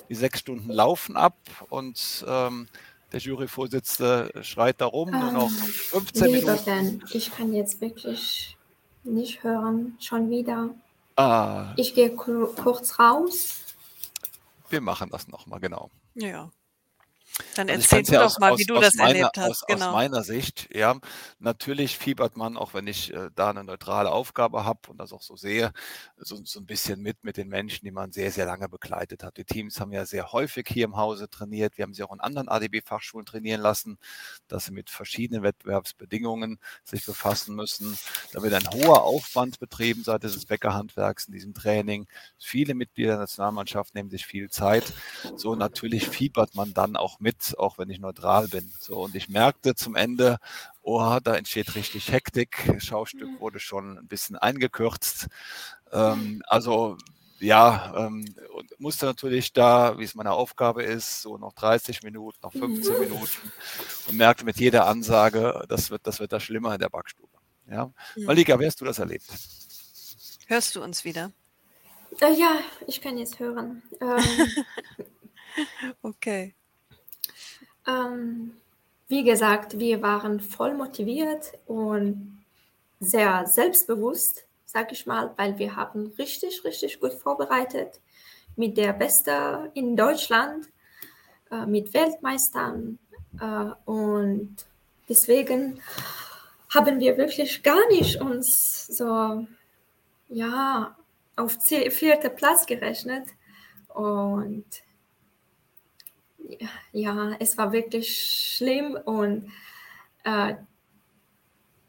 die sechs Stunden laufen ab und ähm, der Juryvorsitzende schreit da rum, nur noch ähm, 15 lieber Minuten. Ben, ich kann jetzt wirklich nicht hören, schon wieder. Ah, Ich gehe ku- kurz raus. wir machen das nochmal, genau. Ja. Dann Also erzähl ja doch aus, mal, aus, wie du aus, das meiner, erlebt hast. aus, aus Genau. meiner Sicht, ja, natürlich fiebert man, auch wenn ich äh, da eine neutrale Aufgabe habe und das auch so sehe, so, so ein bisschen mit mit den Menschen, die man sehr, sehr lange begleitet hat. Die Teams haben ja sehr häufig hier im Hause trainiert. Wir haben sie auch in anderen ADB-Fachschulen trainieren lassen, dass sie mit verschiedenen Wettbewerbsbedingungen sich befassen müssen. Da wird ein hoher Aufwand betrieben seitens des Bäckerhandwerks in diesem Training. Viele Mitglieder der Nationalmannschaft nehmen sich viel Zeit. So natürlich fiebert man dann auch mit, auch wenn ich neutral bin. So und ich merkte zum Ende, oh, da entsteht richtig Hektik. Schaustück wurde schon ein bisschen eingekürzt. Ähm, also ja, ähm, und musste natürlich da, wie es meine Aufgabe ist, so noch 30 Minuten, noch 15 Minuten und merkte mit jeder Ansage, das wird, das wird da schlimmer in der Backstube. Ja. Mhm. Malika, wie hast du das erlebt? Hörst du uns wieder? Äh, ja, ich kann jetzt hören. Ähm, Okay. Ähm, wie gesagt, wir waren voll motiviert und sehr selbstbewusst, sag ich mal, weil wir haben richtig, richtig gut vorbereitet mit der Beste in Deutschland, äh, mit Weltmeistern äh, und deswegen haben wir wirklich gar nicht uns so ja auf vierter Platz gerechnet und ja, es war wirklich schlimm und äh,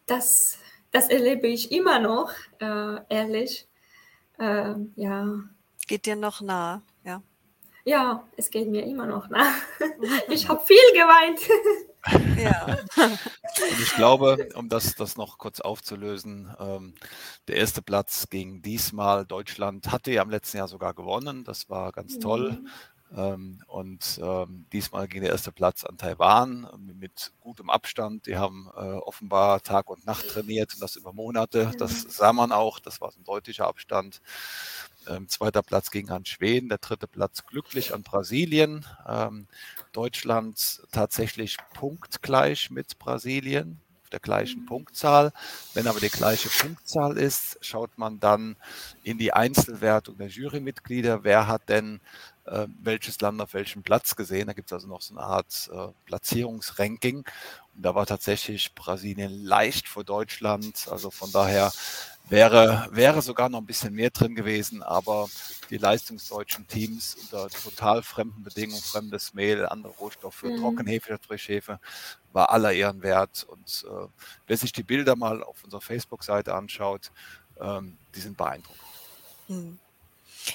das, das erlebe ich immer noch, äh, ehrlich. Äh, ja. Geht dir noch nah, ja. ja, es geht mir immer noch nach. Ich habe viel geweint. Ja. Und ich glaube, um das, das noch kurz aufzulösen, ähm, der erste Platz ging diesmal. Deutschland hatte ja im letzten Jahr sogar gewonnen. Das war ganz toll. Ähm, und ähm, diesmal ging der erste Platz an Taiwan äh, mit gutem Abstand. Die haben äh, offenbar Tag und Nacht trainiert und das über Monate. Das sah man auch. Das war so ein deutlicher Abstand. Ähm, zweiter Platz ging an Schweden, der dritte Platz glücklich an Brasilien. Ähm, Deutschland tatsächlich punktgleich mit Brasilien auf der gleichen Mhm. Punktzahl. Wenn aber die gleiche Punktzahl ist, schaut man dann in die Einzelwertung der Jurymitglieder. Wer hat denn äh, welches Land auf welchem Platz gesehen? Da gibt es also noch so eine Art äh, Platzierungsranking. Und da war tatsächlich Brasilien leicht vor Deutschland. Also von daher wäre, wäre sogar noch ein bisschen mehr drin gewesen, aber die leistungsdeutschen Teams unter total fremden Bedingungen, fremdes Mehl, andere Rohstoffe, Mhm. Trockenhefe Frischhefe, war aller Ehren wert. Und äh, wer sich die Bilder mal auf unserer Facebook-Seite anschaut, ähm, die sind beeindruckend. Hm.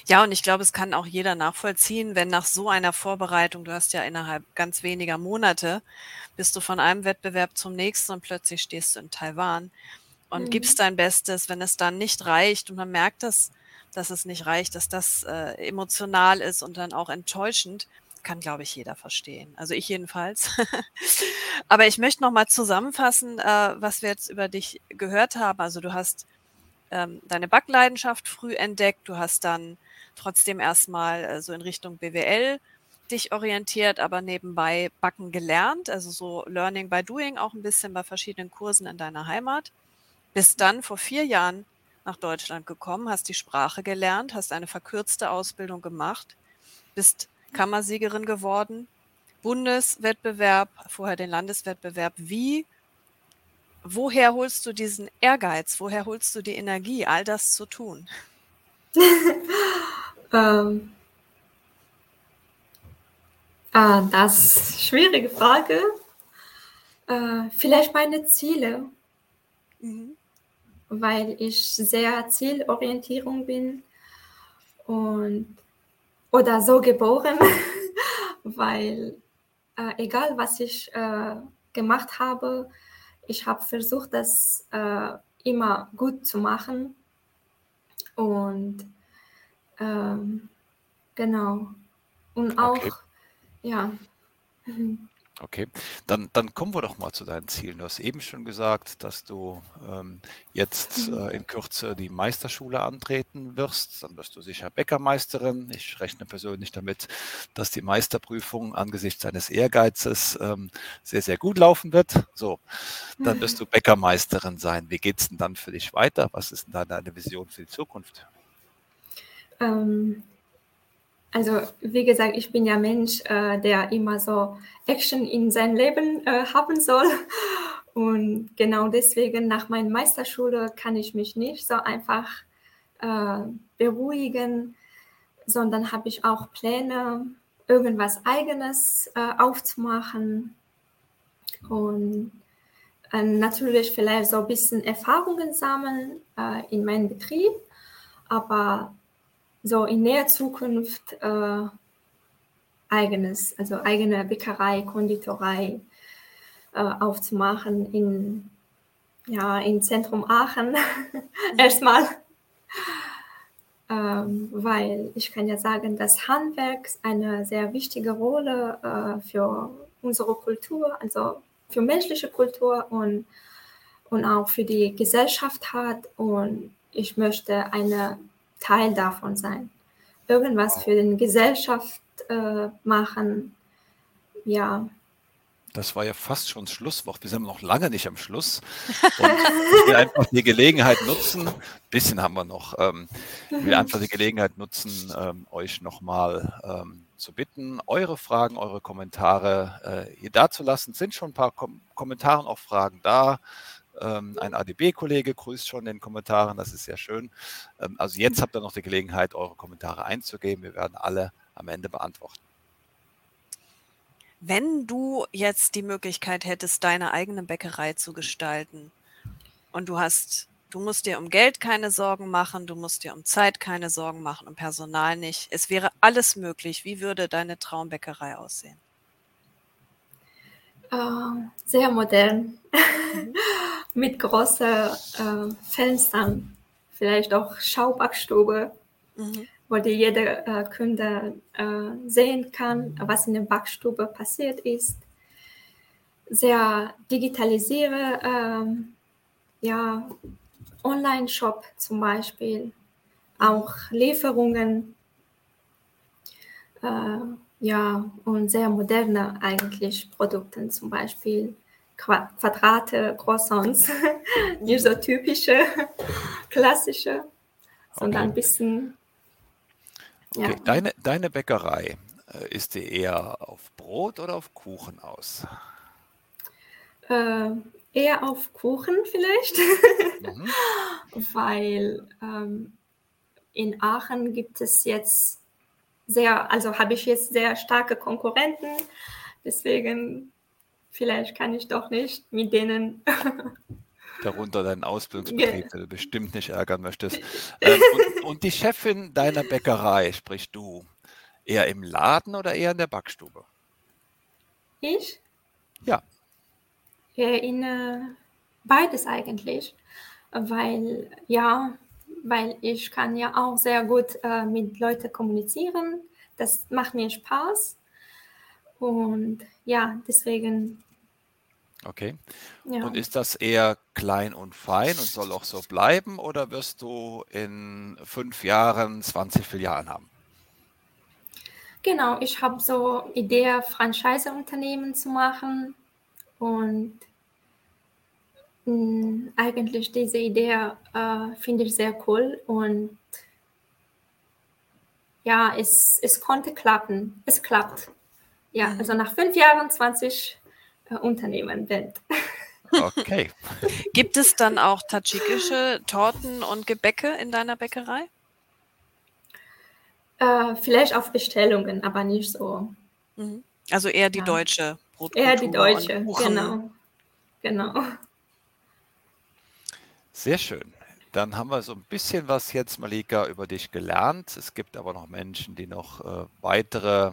Ja, und ich glaube, es kann auch jeder nachvollziehen, wenn nach so einer Vorbereitung, du hast ja innerhalb ganz weniger Monate, bist du von einem Wettbewerb zum nächsten und plötzlich stehst du in Taiwan und mhm. gibst dein Bestes, wenn es dann nicht reicht und man merkt das, dass es nicht reicht, dass das äh, emotional ist und dann auch enttäuschend, kann, glaube ich, jeder verstehen. Also ich jedenfalls. Aber ich möchte noch mal zusammenfassen, äh, was wir jetzt über dich gehört haben. Also du hast ähm, deine Backleidenschaft früh entdeckt. Du hast dann trotzdem erstmal äh, so in Richtung BWL dich orientiert, aber nebenbei Backen gelernt, also so Learning by Doing auch ein bisschen bei verschiedenen Kursen in deiner Heimat. Bist dann vor vier Jahren nach Deutschland gekommen, hast die Sprache gelernt, hast eine verkürzte Ausbildung gemacht, bist Kammersiegerin geworden, Bundeswettbewerb, vorher den Landeswettbewerb. Wie woher holst du diesen Ehrgeiz? Woher holst du die Energie, all das zu tun? ähm, äh, das ist eine schwierige Frage. Äh, vielleicht meine Ziele, mhm. weil ich sehr zielorientierung bin und oder so geboren, weil äh, egal was ich äh, gemacht habe, ich habe versucht, das äh, immer gut zu machen. Und ähm, genau. Und auch, okay. ja. Okay, dann, dann kommen wir doch mal zu deinen Zielen. Du hast eben schon gesagt, dass du ähm, jetzt mhm. äh, in Kürze die Meisterschule antreten wirst. Dann wirst du sicher Bäckermeisterin. Ich rechne persönlich damit, dass die Meisterprüfung angesichts deines Ehrgeizes ähm, sehr, sehr gut laufen wird. So, dann wirst du Bäckermeisterin sein. Wie geht es denn dann für dich weiter? Was ist denn da deine Vision für die Zukunft? Ähm, also wie gesagt, ich bin ja Mensch, äh, der immer so Action in sein Leben äh, haben soll. Und genau deswegen nach meiner Meisterschule kann ich mich nicht so einfach äh, beruhigen, sondern habe ich auch Pläne, irgendwas eigenes äh, aufzumachen und äh, natürlich vielleicht so ein bisschen Erfahrungen sammeln äh, in meinem Betrieb, aber so in näher Zukunft äh, eigenes, also eigene Bäckerei, Konditorei äh, aufzumachen in, ja, im Zentrum Aachen erstmal. Ähm, weil ich kann ja sagen, dass Handwerk eine sehr wichtige Rolle äh, für unsere Kultur, also für menschliche Kultur und, und auch für die Gesellschaft hat. Und ich möchte eine Teil davon sein. Irgendwas für die Gesellschaft äh, machen. Ja. Das war ja fast schon das Schlusswort. Wir sind noch lange nicht am Schluss. Und ich will einfach die Gelegenheit nutzen, ein bisschen haben wir noch, ähm, ich will einfach die Gelegenheit nutzen, ähm, euch nochmal ähm, zu bitten, eure Fragen, eure Kommentare äh, hier dazulassen. Es sind schon ein paar Kom Kommentare und auch Fragen da. Ähm, ein ADB-Kollege grüßt schon in den Kommentaren, das ist sehr schön. Ähm, also jetzt habt ihr noch die Gelegenheit, eure Kommentare einzugeben. Wir werden alle am Ende beantworten. Wenn du jetzt die Möglichkeit hättest, deine eigene Bäckerei zu gestalten und du hast, du musst dir um Geld keine Sorgen machen, du musst dir um Zeit keine Sorgen machen, um Personal nicht. Es wäre alles möglich. Wie würde deine Traumbäckerei aussehen? Uh, sehr modern, mhm. mit großen uh, Fenstern, vielleicht auch Schaubackstube, mhm. wo die jeder uh, Kunde sehen kann, was in der Backstube passiert ist. Sehr digitalisiere, ähm, ja, Online-Shop zum Beispiel, auch Lieferungen ja, und sehr moderne eigentlich Produkte, zum Beispiel Quadrate, Croissants, nicht so typische, klassische, sondern okay. ein bisschen. Ja. Okay. Deine, deine Bäckerei, äh, ist die eher auf Brot oder auf Kuchen aus? Äh, eher auf Kuchen vielleicht, mhm. weil ähm, in Aachen gibt es jetzt sehr, also habe ich jetzt sehr starke Konkurrenten. Deswegen vielleicht kann ich doch nicht mit denen. Darunter deinen Ausbildungsbetrieb, den du bestimmt nicht ärgern möchtest. Ähm, und, und die Chefin deiner Bäckerei, sprich du, eher im Laden oder eher in der Backstube? Ich? Ja. In äh, beides eigentlich, weil ja, weil ich kann ja auch sehr gut äh, mit Leuten kommunizieren. Das macht mir Spaß. Und ja, deswegen. Okay. Ja. Und ist das eher klein und fein und soll auch so bleiben oder wirst du in fünf Jahren 20 Filialen haben? Genau, ich habe so Idee, Franchise-Unternehmen zu machen und mh, mm, eigentlich diese Idee äh, finde ich sehr cool und ja, es, es konnte klappen. Es klappt. Ja, Mhm. also nach fünf Jahren 20 äh, Unternehmen Welt. Okay. Gibt es dann auch tadschikische Torten und Gebäcke in deiner Bäckerei? Äh, vielleicht auf Bestellungen, aber nicht so. Mhm. Also eher die Ja. deutsche Brotkultur Eher die deutsche, genau. Genau. Sehr schön. Dann haben wir so ein bisschen was jetzt, Malika, über dich gelernt. Es gibt aber noch Menschen, die noch äh, weitere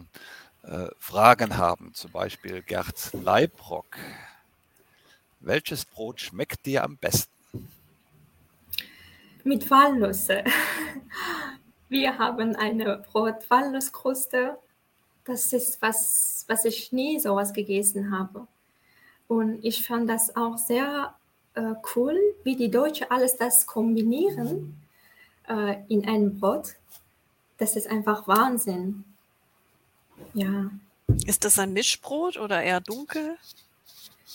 Fragen haben. Zum Beispiel Gerd Leibrock. Welches Brot schmeckt dir am besten? Mit Walnüsse. Wir haben eine Brot-Walnusskruste. Das ist was, was ich nie sowas gegessen habe. Und ich fand das auch sehr äh, cool, wie die Deutschen alles das kombinieren äh, in einem Brot. Das ist einfach Wahnsinn. Ja, Ist das ein Mischbrot oder eher dunkel?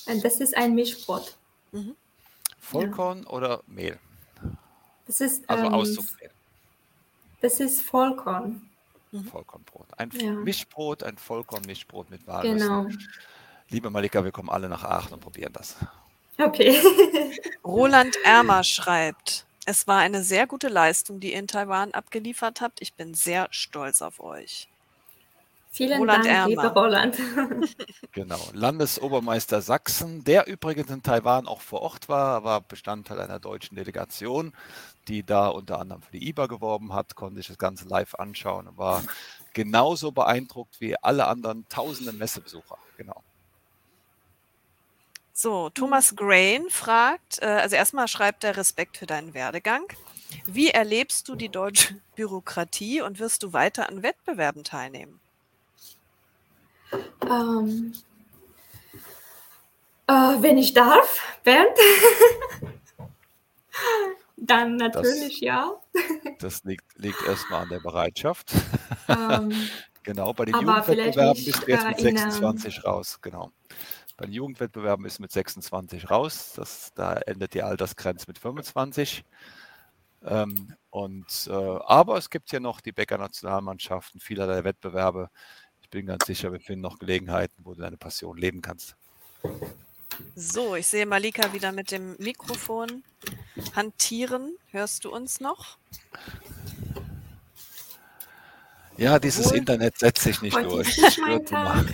und das ist ein Mischbrot. Vollkorn oder Mehl? Das ist, Also ähm, Auszugsmehl. das ist Vollkorn. Vollkornbrot. Ein Ja. Mischbrot, ein Vollkorn-Mischbrot mit Walnüssen. Genau. Liebe Malika, wir kommen alle nach Aachen und probieren das. Okay. Roland Ermer schreibt, es war eine sehr gute Leistung, die ihr in Taiwan abgeliefert habt. Ich bin sehr stolz auf euch. Vielen Roland Dank, lieber Ermer. Roland. Genau. Landesobermeister Sachsen, der übrigens in Taiwan auch vor Ort war, war Bestandteil einer deutschen Delegation, die da unter anderem für die IBA geworben hat, konnte ich das Ganze live anschauen und war genauso beeindruckt wie alle anderen tausenden Messebesucher. Genau. So, Thomas Grain fragt, äh, also erstmal schreibt er Respekt für deinen Werdegang. Wie erlebst du die deutsche Bürokratie und wirst du weiter an Wettbewerben teilnehmen? Ähm, äh, wenn ich darf, Bernd, dann natürlich ja. Das liegt, liegt erstmal an der Bereitschaft. Ähm, Genau, bei den Jugendwettbewerben bist du jetzt mit äh, in, ähm, 26 raus. Genau. Bei den Jugendwettbewerben ist mit 26 raus. Das, da endet die Altersgrenze mit 25. Ähm, und, äh, aber es gibt ja noch die Bäcker-Nationalmannschaften, vielerlei Wettbewerbe. Ich bin ganz sicher, wir finden noch Gelegenheiten, wo du deine Passion leben kannst. So, ich sehe Malika wieder mit dem Mikrofon hantieren. Hörst du uns noch? Ja, dieses Obwohl, Internet setzt sich nicht heute durch. ist mein Wird gemacht.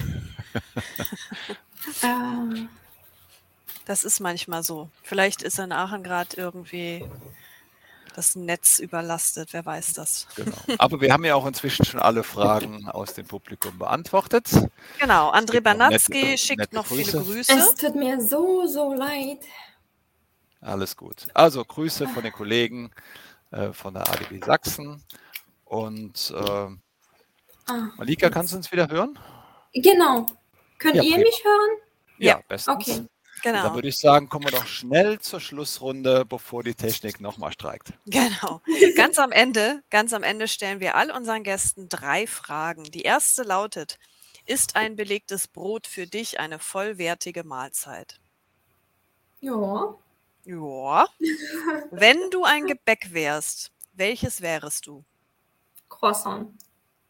Tag. äh, Das ist manchmal so. Vielleicht ist in Aachen gerade irgendwie das Netz überlastet, wer weiß das. Genau. Aber wir haben ja auch inzwischen schon alle Fragen aus dem Publikum beantwortet. Genau, André Banatzky nette- schickt nette noch viele Grüße. Grüße. es tut mir so, so leid. Alles gut. Also Grüße von den Kollegen äh, von der ADB Sachsen. Und äh, Ah, Malika, kannst du uns wieder hören? genau. Könnt Ja, ihr prima. mich hören? Ja, bestens. Okay. Dann Genau, würde ich sagen, kommen wir doch schnell zur Schlussrunde, bevor die Technik nochmal streikt. genau. Ganz am Ende, ganz am Ende stellen wir all unseren Gästen drei Fragen. Die erste lautet: Ist ein belegtes Brot für dich eine vollwertige Mahlzeit? Ja. Ja. Wenn du ein Gebäck wärst, welches wärest du? Croissant.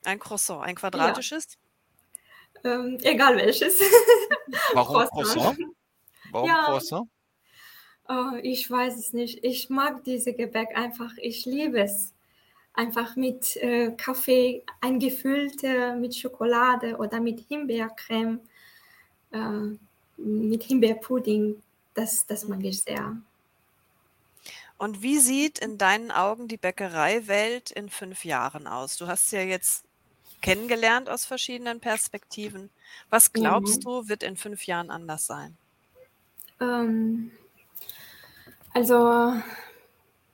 Ein Croissant, ein quadratisches? Ähm, egal welches. Warum Croissant. Croissant? Warum Ja. Croissant? Oh, ich weiß es nicht. Ich mag diese Gebäck einfach. Ich liebe es. Einfach mit äh, Kaffee eingefüllt, mit Schokolade oder mit Himbeercreme. Äh, mit Himbeerpudding, das, das mag ich sehr. Und wie sieht in deinen Augen die Bäckereiwelt in fünf Jahren aus? Du hast ja jetzt kennengelernt aus verschiedenen Perspektiven. Was glaubst Mhm. du, wird in fünf Jahren anders sein? Ähm, also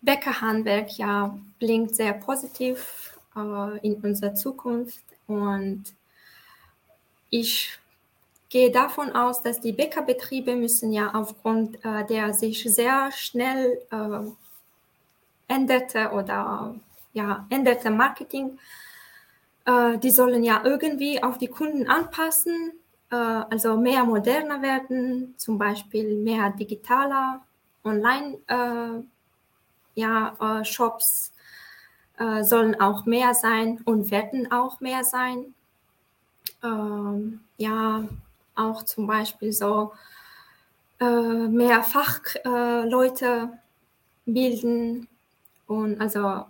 Bäckerhandwerk ja blinkt sehr positiv äh, in unserer Zukunft. Und ich gehe davon aus, dass die Bäckerbetriebe müssen ja aufgrund äh, der sich sehr schnell äh, änderte oder ja änderte Marketing, äh, die sollen ja irgendwie auf die Kunden anpassen, also mehr moderner werden, zum Beispiel mehr digitaler, online äh, ja, äh, Shops äh, sollen auch mehr sein und werden auch mehr sein. Ähm, ja, auch zum Beispiel so äh, mehr Fachleute äh, bilden und also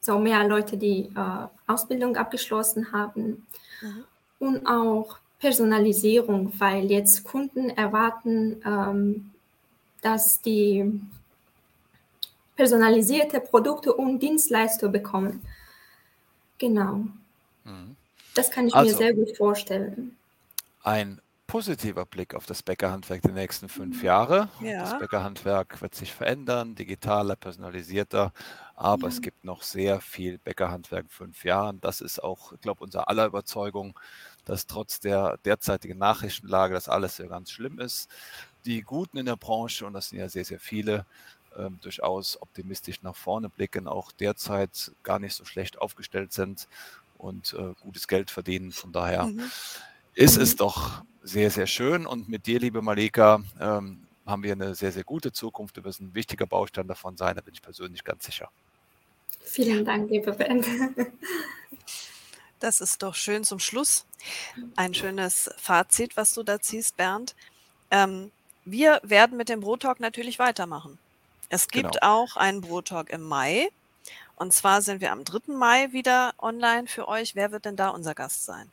so mehr Leute, die äh, Ausbildung abgeschlossen haben Mhm. Und auch Personalisierung, weil jetzt Kunden erwarten, ähm, dass die personalisierte Produkte und Dienstleistungen bekommen. Genau, Mhm. das kann ich mir Also, sehr gut vorstellen. ein positiver Blick auf das Bäckerhandwerk der nächsten fünf Jahre. Das Ja. Bäckerhandwerk wird sich verändern, digitaler, personalisierter, aber es Ja. gibt noch sehr viel Bäckerhandwerk in fünf Jahren. Das ist auch, ich glaube, unser aller Überzeugung, dass trotz der derzeitigen Nachrichtenlage das alles sehr ganz schlimm ist. Die Guten in der Branche, und das sind ja sehr, sehr viele, ähm, durchaus optimistisch nach vorne blicken, auch derzeit gar nicht so schlecht aufgestellt sind und äh, gutes Geld verdienen. Von daher Mhm. ist es Mhm. doch sehr, sehr schön. Und mit dir, liebe Malika, ähm, haben wir eine sehr, sehr gute Zukunft. Du wirst ein wichtiger Baustein davon sein, da bin ich persönlich ganz sicher. Vielen Dank, liebe Ben. Das ist doch schön zum Schluss. Ein schönes Fazit, was du da ziehst, Bernd. Ähm, wir werden mit dem Brottalk natürlich weitermachen. Es gibt Genau. auch einen Brottalk im Mai. Und zwar sind wir am 3. Mai wieder online für euch. Wer wird denn da unser Gast sein?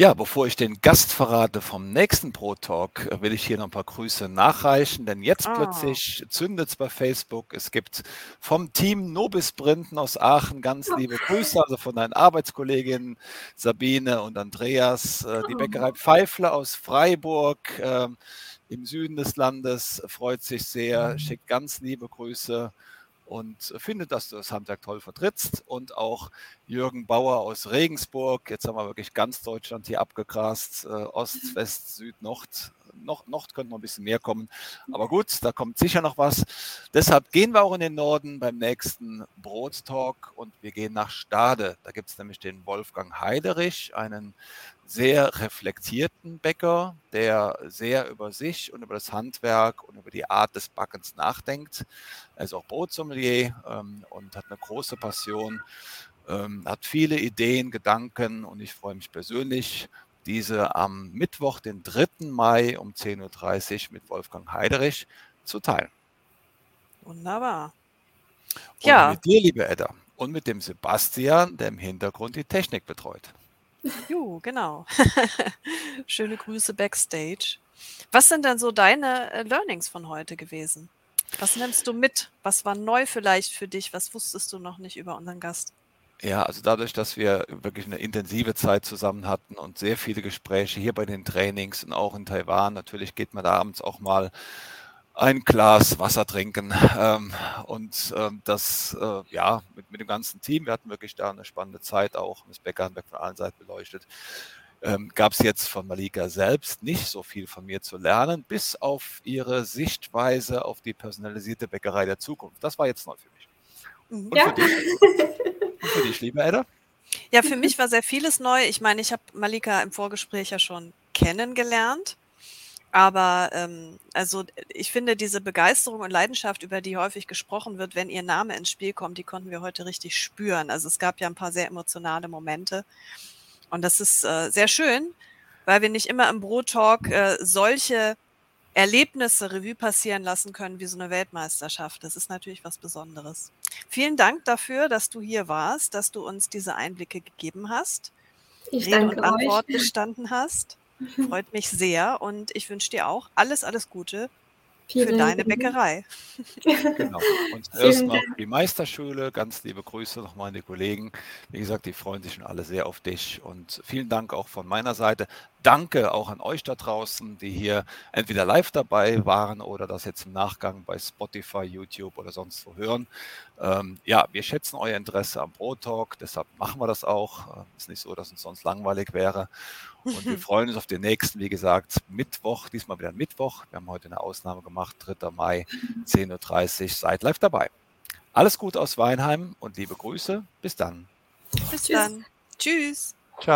Ja, bevor ich den Gast verrate vom nächsten Pro Talk, äh, will ich hier noch ein paar Grüße nachreichen, denn jetzt Ah. plötzlich zündet es bei Facebook. Es gibt vom Team Nobis Printen aus Aachen ganz liebe Grüße, also von deinen Arbeitskolleginnen Sabine und Andreas, äh, die Oh. Bäckerei Pfeifle aus Freiburg ähm, im Süden des Landes freut sich sehr, schickt ganz liebe Grüße und findet, dass du das Handwerk toll vertrittst. Und auch Jürgen Bauer aus Regensburg. Jetzt haben wir wirklich ganz Deutschland hier abgegrast. Äh, Ost, West, Süd, Nord. Noch, Nord könnte noch ein bisschen mehr kommen. Aber gut, da kommt sicher noch was. Deshalb gehen wir auch in den Norden beim nächsten Brottalk und wir gehen nach Stade. Da gibt es nämlich den Wolfgang Heiderich, einen sehr reflektierten Bäcker, der sehr über sich und über das Handwerk und über die Art des Backens nachdenkt. Er ist auch Brotsommelier ähm, und hat eine große Passion, ähm, hat viele Ideen, Gedanken und ich freue mich persönlich, diese am Mittwoch, den 3. Mai um 10.30 Uhr mit Wolfgang Heiderich zu teilen. Wunderbar. Und Ja, mit dir, liebe Edda, und mit dem Sebastian, der im Hintergrund die Technik betreut. Ju, genau. Schöne Grüße backstage. Was sind denn so deine äh, Learnings von heute gewesen? Was nimmst du mit? Was war neu vielleicht für dich? Was wusstest du noch nicht über unseren Gast? Ja, also dadurch, dass wir wirklich eine intensive Zeit zusammen hatten und sehr viele Gespräche hier bei den Trainings und auch in Taiwan, natürlich geht man da abends auch mal ein Glas Wasser trinken. Ähm, und ähm, das, äh, ja, mit, mit dem ganzen Team, wir hatten wirklich da eine spannende Zeit auch, das Bäckerhandwerk von allen Seiten beleuchtet. Ähm, Gab es jetzt von Malika selbst nicht so viel von mir zu lernen, bis auf ihre Sichtweise auf die personalisierte Bäckerei der Zukunft. Das war jetzt neu für mich. Mhm. Und Ja. für dich, und für dich liebe Edda? Ja, für mich war sehr vieles neu. Ich meine, ich habe Malika im Vorgespräch ja schon kennengelernt. Aber ähm, also ich finde diese Begeisterung und Leidenschaft, über die häufig gesprochen wird, wenn ihr Name ins Spiel kommt, die konnten wir heute richtig spüren. Also es gab ja ein paar sehr emotionale Momente. Und das ist äh, sehr schön, weil wir nicht immer im Brot-Talk äh, solche Erlebnisse Revue passieren lassen können wie so eine Weltmeisterschaft. Das ist natürlich was Besonderes. Vielen Dank dafür, dass du hier warst, dass du uns diese Einblicke gegeben hast, Ich Rede und danke euch. Antwort gestanden hast. Freut mich sehr und ich wünsche dir auch alles, alles Gute für Vielen deine Dank. Bäckerei. Genau. Und erstmal die Meisterschule, ganz liebe Grüße nochmal an die Kollegen. Wie gesagt, die freuen sich schon alle sehr auf dich. Und vielen Dank auch von meiner Seite. Danke auch an euch da draußen, die hier entweder live dabei waren oder das jetzt im Nachgang bei Spotify, YouTube oder sonst wo hören. Ähm, ja, wir schätzen euer Interesse am Brot Talk, deshalb machen wir das auch. Ähm, Ist nicht so, dass uns sonst langweilig wäre. Und wir freuen uns auf den nächsten, wie gesagt, Mittwoch, diesmal wieder Mittwoch. Wir haben heute eine Ausnahme gemacht, 3. Mai, 10.30 Uhr. Seid live dabei. Alles Gute aus Weinheim und liebe Grüße. Bis dann. Bis Tschüss. dann. Tschüss.